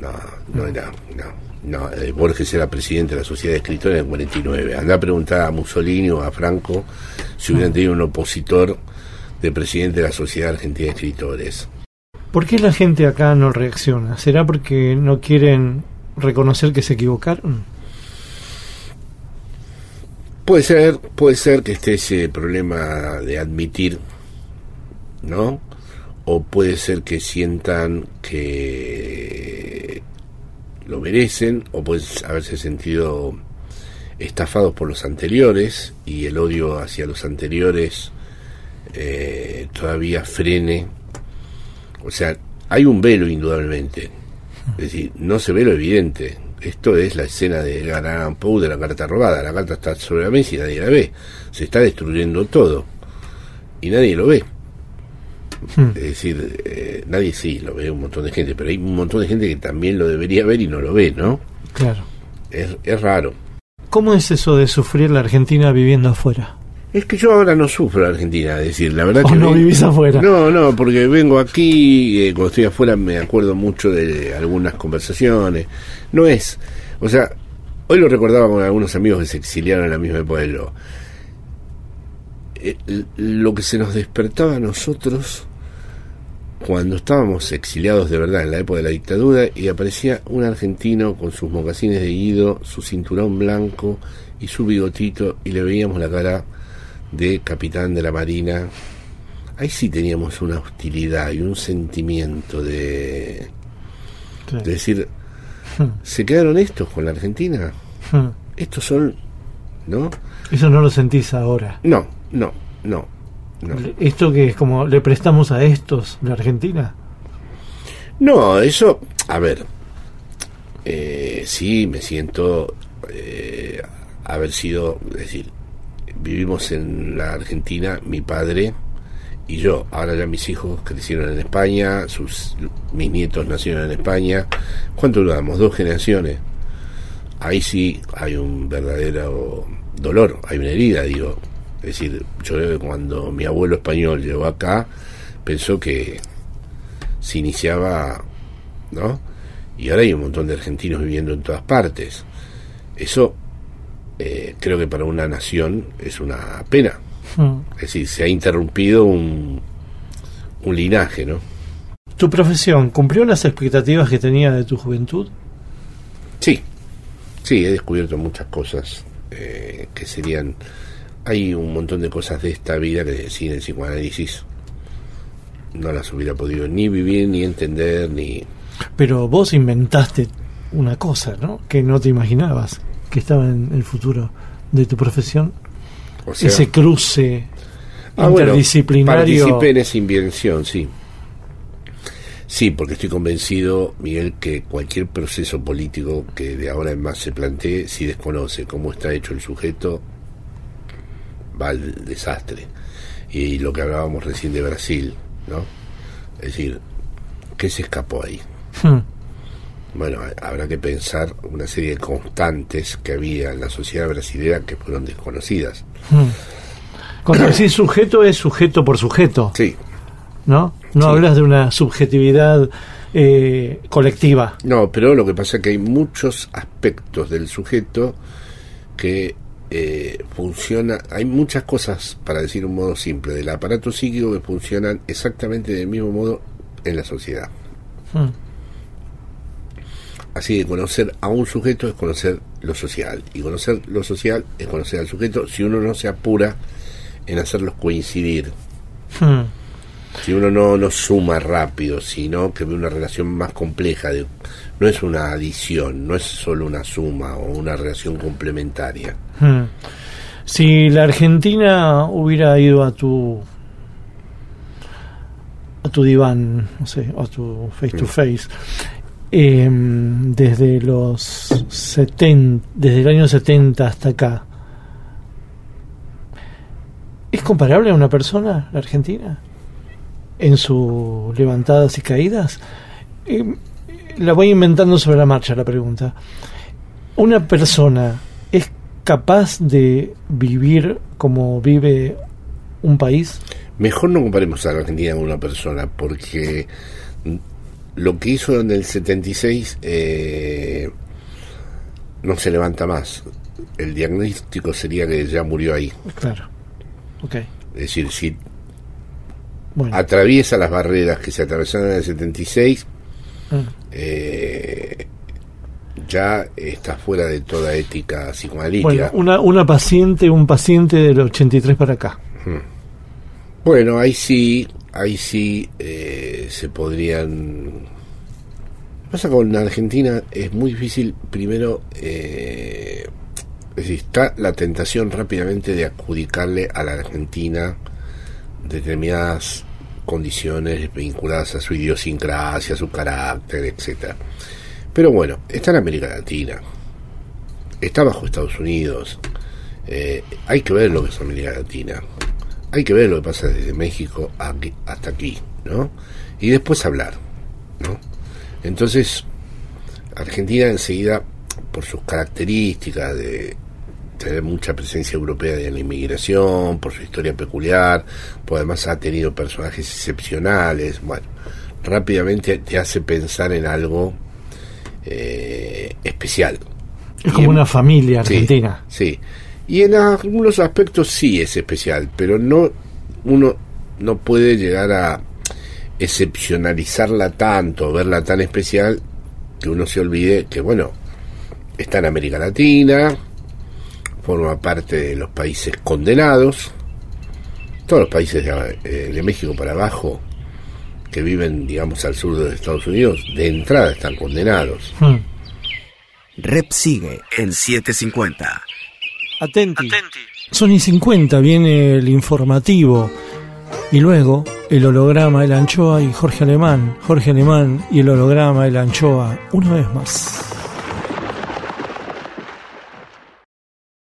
no, no, era, no. No, eh, Borges era presidente de la Sociedad de Escritores en el 49. Anda a preguntar a Mussolini o a Franco si hubieran tenido un opositor de presidente de la Sociedad Argentina de Escritores. ¿Por qué la gente acá no reacciona? ¿Será porque no quieren reconocer que se equivocaron? Puede ser, puede ser que esté ese problema de admitir, ¿no? O puede ser que sientan que lo merecen, o pueden haberse sentido estafados por los anteriores y el odio hacia los anteriores eh, todavía frene. O sea, hay un velo indudablemente. Es decir, no se ve lo evidente. esto es la escena de Garan Poe de la carta robada. La carta está sobre la mesa y nadie la ve. Se está destruyendo todo. Y nadie lo ve. Hmm. Es decir, eh, nadie sí, lo ve un montón de gente, pero hay un montón de gente que también lo debería ver y no lo ve, ¿no? Claro. Es, es raro. ¿Cómo es eso de sufrir la Argentina viviendo afuera? Es que yo ahora no sufro en Argentina, es decir, la verdad que... no vivís afuera? No, no, porque vengo aquí, eh, cuando estoy afuera me acuerdo mucho de algunas conversaciones. No es... O sea, hoy lo recordaba con algunos amigos que se exiliaron en la misma pueblo. Eh, lo que se nos despertaba a nosotros cuando estábamos exiliados de verdad en la época de la dictadura y aparecía un argentino con sus mocasines de guido, su cinturón blanco y su bigotito y le veíamos la cara de capitán de la Marina, ahí sí teníamos una hostilidad y un sentimiento de, de decir, hmm. ¿se quedaron estos con la Argentina? Hmm. Estos son, ¿no? Eso no lo sentís ahora. No, no, no, no. ¿Esto que es como le prestamos a estos la Argentina? No, eso, a ver, eh, sí me siento eh, haber sido, es decir, vivimos en la Argentina, mi padre y yo. Ahora ya mis hijos crecieron en España, sus, mis nietos nacieron en España. ¿Cuánto duramos? Dos generaciones. Ahí sí hay un verdadero dolor, hay una herida, digo. Es decir, yo creo que cuando mi abuelo español llegó acá, pensó que se iniciaba, ¿no? Y ahora hay un montón de argentinos viviendo en todas partes. Eso eh, creo que para una nación es una pena. Hmm. Es decir, se ha interrumpido un, un linaje, ¿no? ¿Tu profesión cumplió las expectativas que tenía de tu juventud? Sí, sí, he descubierto muchas cosas eh, que serían... Hay un montón de cosas de esta vida que sin el psicoanálisis no las hubiera podido ni vivir, ni entender, ni... Pero vos inventaste una cosa, ¿no? Que no te imaginabas que estaba en el futuro de tu profesión? Ese cruce ah, interdisciplinario. participé en esa invención, sí. Sí, porque estoy convencido, Miguel, que cualquier proceso político que de ahora en más se plantee, si desconoce cómo está hecho el sujeto, va al desastre. Y lo que hablábamos recién de Brasil, ¿no? Es decir, ¿qué se escapó ahí? Hmm. Bueno, habrá que pensar una serie de constantes que había en la sociedad brasileña que fueron desconocidas. Hmm. Cuando decís [CLEARS THROAT] sujeto es sujeto por sujeto. Sí. ¿No? No hablas de una subjetividad eh, colectiva. No, pero lo que pasa es que hay muchos aspectos del sujeto que eh, funciona, hay muchas cosas, para decir un modo simple, del aparato psíquico que funcionan exactamente del mismo modo en la sociedad. Hmm. Así que conocer a un sujeto es conocer lo social. Y conocer lo social es conocer al sujeto si uno no se apura en hacerlos coincidir. Hmm. Si uno no, no suma rápido, sino que ve una relación más compleja. De, no es una adición, no es solo una suma o una relación complementaria. Hmm. Si la Argentina hubiera ido a tu a tu diván, no sé, a tu face to hmm. Eh, desde los 70, desde el año 70 hasta acá, ¿es comparable a una persona, la Argentina, en sus levantadas y caídas? Em, la voy inventando sobre la marcha la pregunta. ¿Una persona es capaz de vivir como vive un país? Mejor no comparemos a la Argentina con una persona, porque lo que hizo en el 76 eh, no se levanta más. El diagnóstico sería que ya murió ahí. Claro. Okay. Es decir, si atraviesa las barreras que se atravesaron en el 76, ah. eh, ya está fuera de toda ética psicoanalítica. Bueno, una, una paciente, un paciente del 83 para acá. Bueno, ahí sí ahí sí eh, se podrían... Pasa con Argentina, es muy difícil, primero, eh, está la tentación rápidamente de adjudicarle a la Argentina determinadas condiciones vinculadas a su idiosincrasia, a su carácter, etcétera. Pero bueno, está en América Latina, está bajo Estados Unidos, eh, hay que ver lo que es América Latina, hay que ver lo que pasa desde México hasta aquí, ¿no? Y después hablar, ¿no? Entonces, Argentina enseguida, por sus características de tener mucha presencia europea en la inmigración, por su historia peculiar, pues además ha tenido personajes excepcionales, bueno, rápidamente te hace pensar en algo eh, especial. Es como una familia argentina. Sí, y en algunos aspectos sí es especial, pero no uno no puede llegar a excepcionalizarla tanto, verla tan especial, que uno se olvide que, bueno, está en América Latina, forma parte de los países condenados, todos los países de, eh, México para abajo que viven, digamos, al sur de Estados Unidos, de entrada están condenados. Hmm. Rep sigue en 750. Atenti. Atenti. Son y 50, viene el informativo. Y luego el holograma, el anchoa y Jorge Alemán. Jorge Alemán y el holograma, el anchoa, una vez más.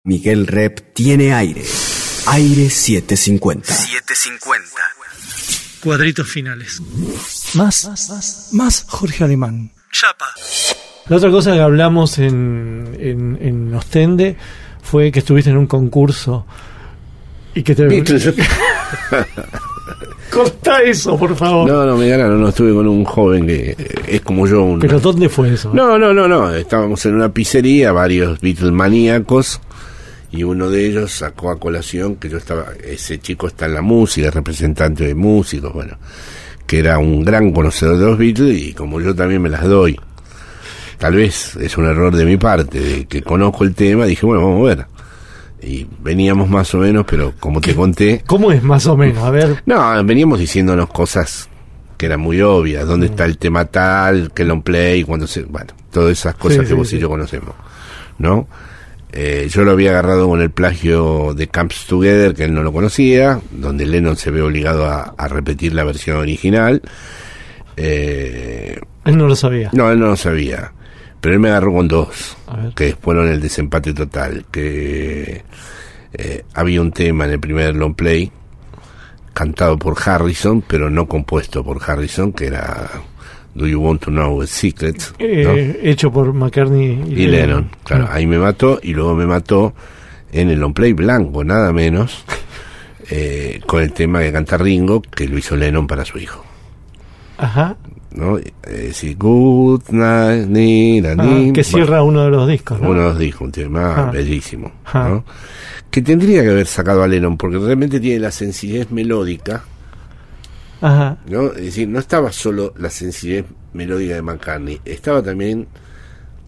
Miguel Rep tiene aire. Aire 750. 750. Cuadritos finales. Más, más, más Jorge Alemán. Chapa. La otra cosa que hablamos en, en, en Ostende fue que estuviste en un concurso y que te... [LAUGHS] Corta eso, por favor. No, no, me ganaron, no estuve con un joven que es como yo. ¿Pero dónde fue eso? No, no, no, no. Estábamos en una pizzería, varios Beatles maníacos, y uno de ellos sacó a colación que yo estaba, ese chico está en la música, representante de músicos, bueno, que era un gran conocedor de los Beatles y como yo también me las doy. Tal vez es un error de mi parte, de que conozco el tema, dije, bueno, vamos a ver. Y veníamos más o menos, pero como te conté... ¿Cómo es más o menos? A ver. No, veníamos diciéndonos cosas que eran muy obvias. ¿Dónde mm. está el tema tal? Que long play? Cuando se... Bueno, todas esas cosas que vos y yo conocemos. ¿No? Eh, yo lo había agarrado con el plagio de Camps Together, que él no lo conocía, donde Lennon se ve obligado a, repetir la versión original. Eh, él no lo sabía. No, él no lo sabía. Pero él me agarró con dos, que fueron el desempate total. Que eh, había un tema en el primer long play, cantado por Harrison, pero no compuesto por Harrison, que era Do You Want to Know a Secret? Eh, hecho por McCartney y, Lennon. Claro, ah. ahí me mató y luego me mató en el long play blanco, nada menos, [LAUGHS] eh, con el tema que canta Ringo, que lo hizo Lennon para su hijo. Ajá. ¿No? Eh, Good Night, ah, que cierra uno de los discos. Uno de los discos, un tema ah. bellísimo. ¿no? Que tendría que haber sacado a Lennon, porque realmente tiene la sencillez melódica ¿no? Es decir, no estaba solo la sencillez melódica de McCartney, estaba también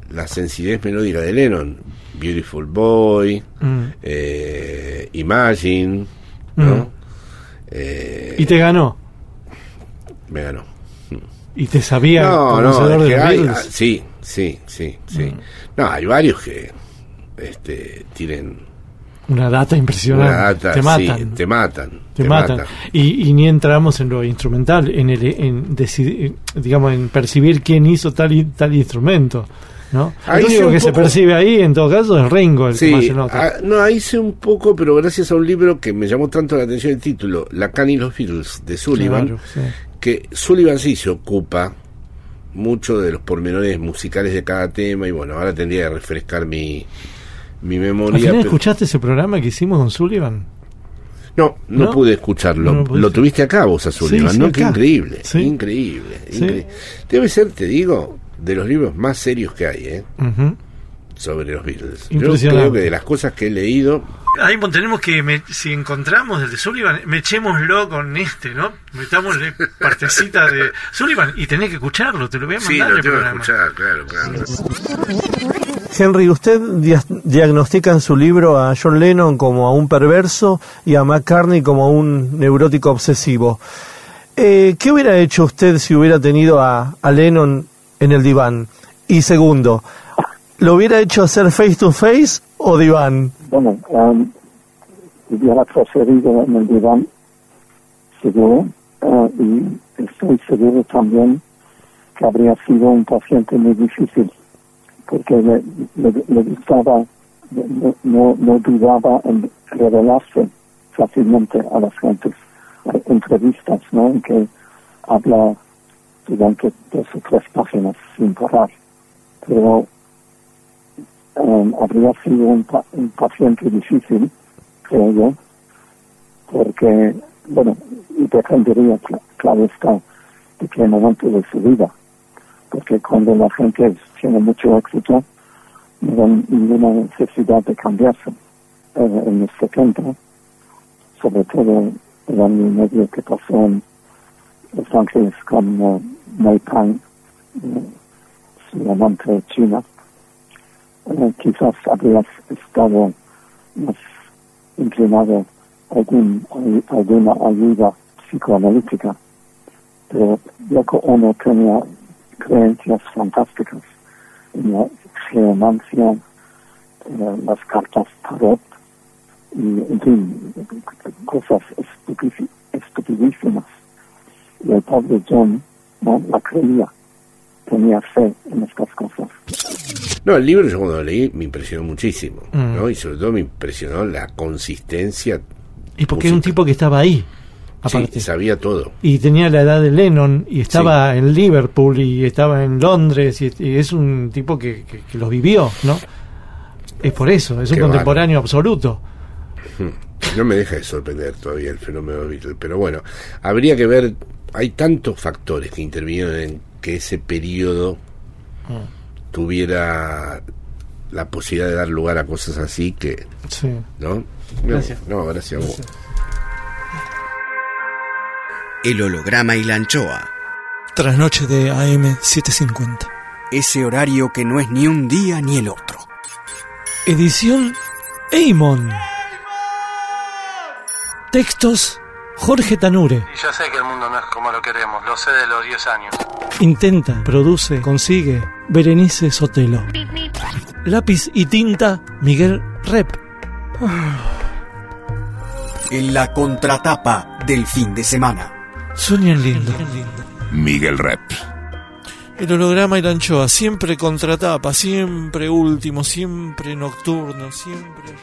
la sencillez melódica de Lennon, Beautiful Boy, mm. eh, Imagine, ¿no? Mm. Eh, y te ganó. Me ganó. ¿Y te sabía no, no, de Sí, sí, sí, sí. Mm. No, hay varios que este, tienen una data impresionante. te matan. te matan. Te, matan. Y, ni entramos en lo instrumental, en el, en decidir, digamos, en percibir quién hizo tal tal instrumento. ¿no? Ahí único que se percibe ahí, en todo caso, es Ringo el que más se nota. Ah, no, ahí sé un poco, pero gracias a un libro que me llamó tanto la atención el título, La Can y los Beatles, de Sullivan, que Sullivan sí se ocupa mucho de los pormenores musicales de cada tema, y bueno, ahora tendría que refrescar mi, mi memoria. escuchaste ese programa que hicimos con Sullivan? No, no, pude escucharlo. lo tuviste acá vos a Sullivan, ¿no? Qué increíble, increíble, Debe ser, te digo, de los libros más serios que hay, ¿eh? Sobre los Beatles. Yo creo que de las cosas que he leído, Ahí tenemos que, si encontramos el de Sullivan, mechémoslo con este, ¿no? Metámosle partecita de Sullivan y tenés que escucharlo, te lo voy a mandar. Sí, lo tengo que escuchar, claro, claro. Henry, usted diagnostica en su libro a John Lennon como a un perverso y a McCartney como a un neurótico obsesivo. Eh, ¿Qué hubiera hecho usted si hubiera tenido a, Lennon en el diván? Y segundo, ¿lo hubiera hecho hacer face to face o diván? Bueno, um, hubiera preferido en el diván, seguro, uh, y estoy seguro también que habría sido un paciente muy difícil, porque le, le, gustaba, no, no dudaba en revelarse fácilmente a las gentes. Hay entrevistas, ¿no? En que habla durante dos o tres páginas sin parar. Pero um, habría sido un, un paciente difícil, creo yo, porque, bueno, y dependería, claro está, de qué momento de su vida. Porque cuando la gente tiene mucho éxito, no hay ninguna necesidad de cambiarse. Eh, en los 70, sobre todo el año y medio que pasó en Los Ángeles con uh, Pang, uh, su amante china, quizás habría estado más inclinado algún, alguna ayuda psicoanalítica, pero Yoko Ono tenía creencias fantásticas en la geomancia, en las cartas tarot, y en fin, cosas estupidísimas. Y el pobre John no la creía, tenía fe en estas cosas. No, el libro yo cuando lo leí me impresionó muchísimo, mm. ¿no? Y sobre todo me impresionó la consistencia y porque es un tipo que estaba ahí. Aparte. Sí, sabía todo. Y tenía la edad de Lennon y estaba en Liverpool y estaba en Londres y, es un tipo que, que, lo vivió, ¿no? Es por eso, es un contemporáneo absoluto. Hmm. No me deja de sorprender todavía el fenómeno Beatle, pero bueno, habría que ver, hay tantos factores que intervinieron en que ese periodo hmm. Tuviera la posibilidad de dar lugar a cosas así que, sí. ¿no? Gracias. No, gracias a vos. El holograma y la anchoa. Trasnoche de AM 750. Ese horario que no es ni un día ni el otro. Edición Eimon. Textos Jorge Tanure. Y ya sé que el mundo no es como lo queremos, lo sé de los 10 años. Intenta, produce, consigue Berenice Sotelo. Lápiz y tinta Miguel Rep. [SIGHS] En la contratapa del fin de semana. Sueñan lindo. Miguel Rep. El holograma y la anchoa, siempre contratapa, siempre último, siempre nocturno, siempre...